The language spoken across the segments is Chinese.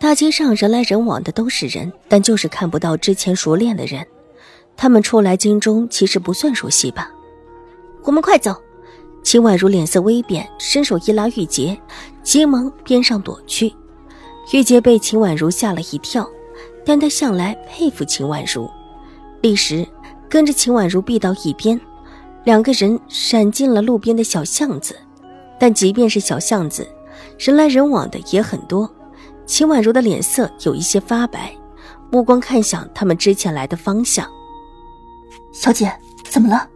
大街上人来人往的都是人，但就是看不到之前熟练的人。他们初来京中，其实不算熟悉吧？我们快走！秦婉如脸色微变，伸手一拉玉洁，急忙边上躲去。玉洁被秦婉如吓了一跳，但她向来佩服秦婉如，立时跟着秦婉如避到一边。两个人闪进了路边的小巷子，但即便是小巷子，人来人往的也很多。秦婉如的脸色有一些发白，目光看向他们之前来的方向。小姐，怎么了？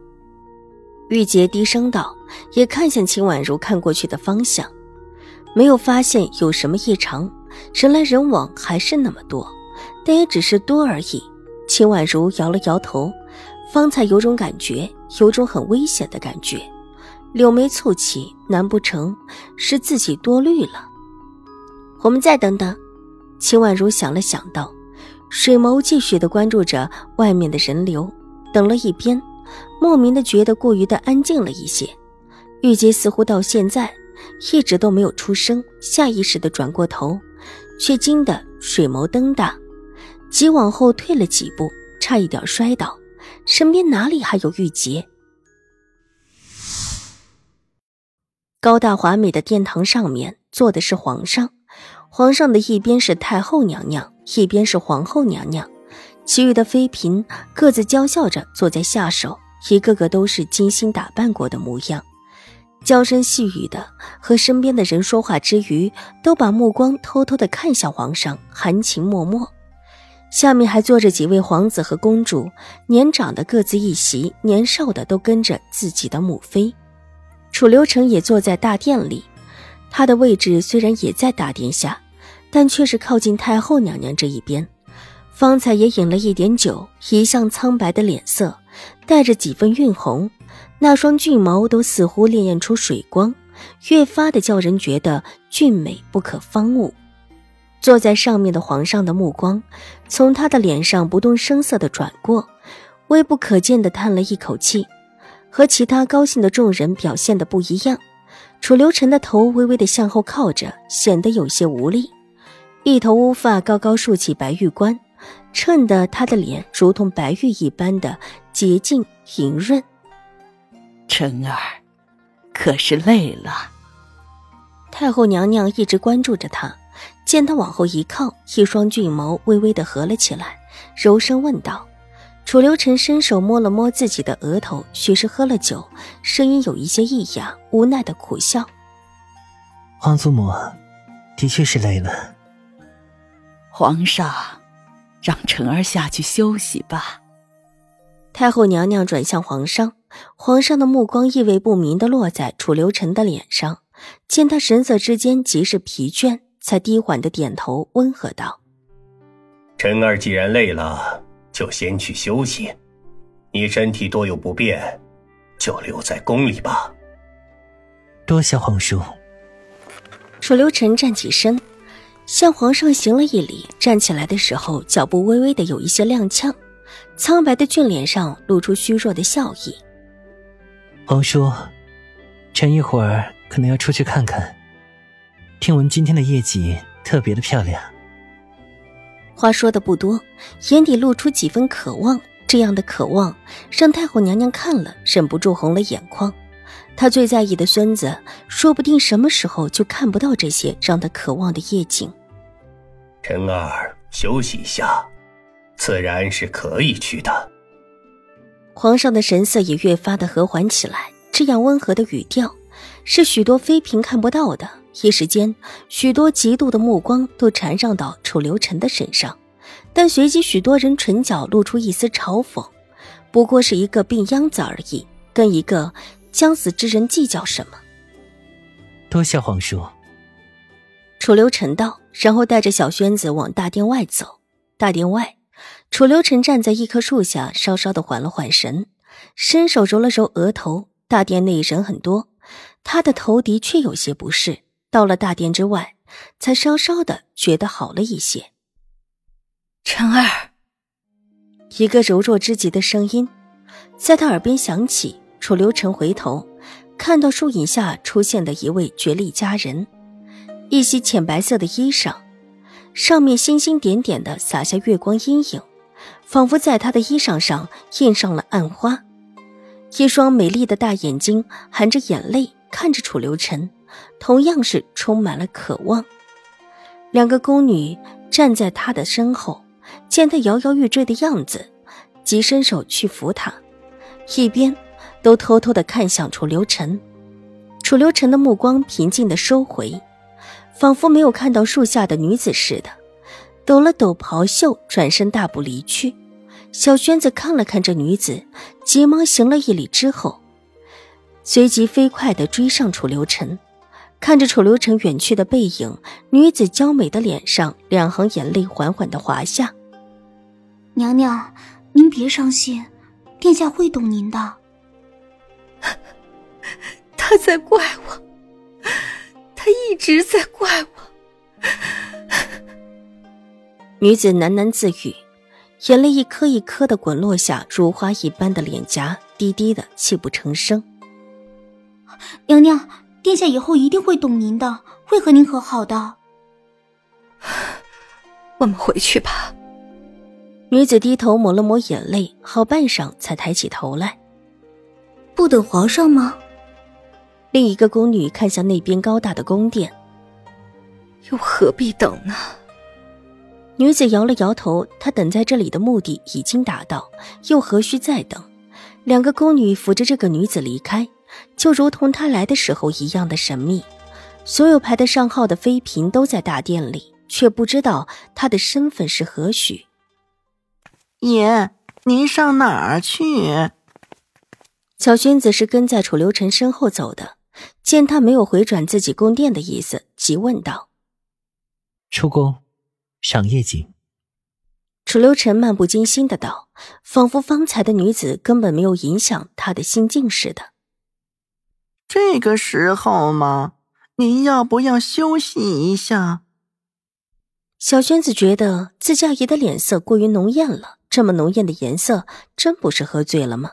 玉洁低声道，也看向秦婉如看过去的方向，没有发现有什么异常。人来人往还是那么多，但也只是多而已。秦婉如摇了摇头，方才有种感觉，有种很危险的感觉，柳眉蹙起，难不成是自己多虑了？我们再等等，秦婉如想了想道，水眸继续的关注着外面的人流。等了一边，莫名的觉得过于的安静了一些。玉洁似乎到现在一直都没有出声，下意识的转过头，却惊得水眸瞪大，急往后退了几步，差一点摔倒。身边哪里还有玉洁？高大华美的殿堂上面坐的是皇上。皇上的一边是太后娘娘，一边是皇后娘娘，其余的妃嫔各自娇笑着坐在下手，一个个都是精心打扮过的模样，娇声细语的和身边的人说话之余，都把目光偷偷的看向皇上，含情脉脉。下面还坐着几位皇子和公主，年长的各自一席，年少的都跟着自己的母妃。楚留臣也坐在大殿里，他的位置虽然也在大殿下。但却是靠近太后娘娘这一边，方才也饮了一点酒，一向苍白的脸色带着几分晕红，那双俊眸都似乎潋滟出水光，越发的叫人觉得俊美不可方物。坐在上面的皇上的目光从他的脸上不动声色的转过，微不可见的叹了一口气，和其他高兴的众人表现的不一样。楚留臣的头微微的向后靠着，显得有些无力。一头乌发高高竖起，白玉冠，衬得他的脸如同白玉一般的洁净莹润。晨儿，可是累了？太后娘娘一直关注着他，见他往后一靠，一双俊眸微微的合了起来，柔声问道。楚留臣伸手摸了摸自己的额头，许是喝了酒，声音有一些异样，无奈的苦笑。皇祖母，的确是累了。皇上，让晨儿下去休息吧。太后娘娘转向皇上，皇上的目光意味不明的落在楚留臣的脸上，见他神色之间极是疲倦，才低缓的点头，温和道：“晨儿既然累了，就先去休息。你身体多有不便，就留在宫里吧。”多谢皇叔。楚留臣站起身。向皇上行了一礼，站起来的时候，脚步微微的有一些踉跄，苍白的俊脸上露出虚弱的笑意。皇叔，臣一会儿可能要出去看看。听闻今天的夜景特别的漂亮。话说的不多，眼底露出几分渴望，这样的渴望让太后娘娘看了忍不住红了眼眶。他最在意的孙子，说不定什么时候就看不到这些让他渴望的夜景。晨儿休息一下，自然是可以去的。皇上的神色也越发的和缓起来，这样温和的语调，是许多妃嫔看不到的。一时间，许多嫉妒的目光都缠绕到楚留臣的身上，但随即许多人唇角露出一丝嘲讽，不过是一个病秧子而已，跟一个。将死之人计较什么？多谢皇叔。楚留臣道，然后带着小轩子往大殿外走。大殿外，楚留臣站在一棵树下，稍稍的缓了缓神，伸手揉了揉额头。大殿内人很多，他的头的确有些不适。到了大殿之外，才稍稍的觉得好了一些。晨儿，一个柔弱之极的声音在他耳边响起。楚留臣回头，看到树影下出现的一位绝丽佳人，一袭浅白色的衣裳，上面星星点点的洒下月光阴影，仿佛在她的衣裳上印上了暗花。一双美丽的大眼睛含着眼泪看着楚留臣，同样是充满了渴望。两个宫女站在他的身后。见他摇摇欲坠的样子，即伸手去扶他，一边都偷偷的看向楚留臣。楚留臣的目光平静的收回，仿佛没有看到树下的女子似的，抖了抖袍袖，转身大步离去。小轩子看了看这女子，急忙行了一礼之后，随即飞快的追上楚留臣。看着楚留臣远去的背影，女子娇美的脸上两行眼泪缓缓的滑下。娘娘，您别伤心，殿下会懂您的。他在怪我，他一直在怪我。女子喃喃自语，眼泪一颗一颗的滚落下，如花一般的脸颊低低的泣不成声。娘娘，殿下以后一定会懂您的，会和您和好的。我们回去吧。女子低头抹了抹眼泪，好半晌才抬起头来。不等皇上吗？另一个宫女看向那边高大的宫殿，又何必等呢？女子摇了摇头，她等在这里的目的已经达到，又何须再等？两个宫女扶着这个女子离开，就如同她来的时候一样的神秘。所有排得上号的妃嫔都在大殿里，却不知道她的身份是何许。爷，您上哪儿去？小轩子是跟在楚留臣身后走的，见他没有回转自己宫殿的意思，急问道：“出宫，赏夜景。”楚留臣漫不经心的道，仿佛方才的女子根本没有影响他的心境似的。这个时候吗？您要不要休息一下？小轩子觉得自家爷的脸色过于浓艳了。这么浓艳的颜色，真不是喝醉了吗？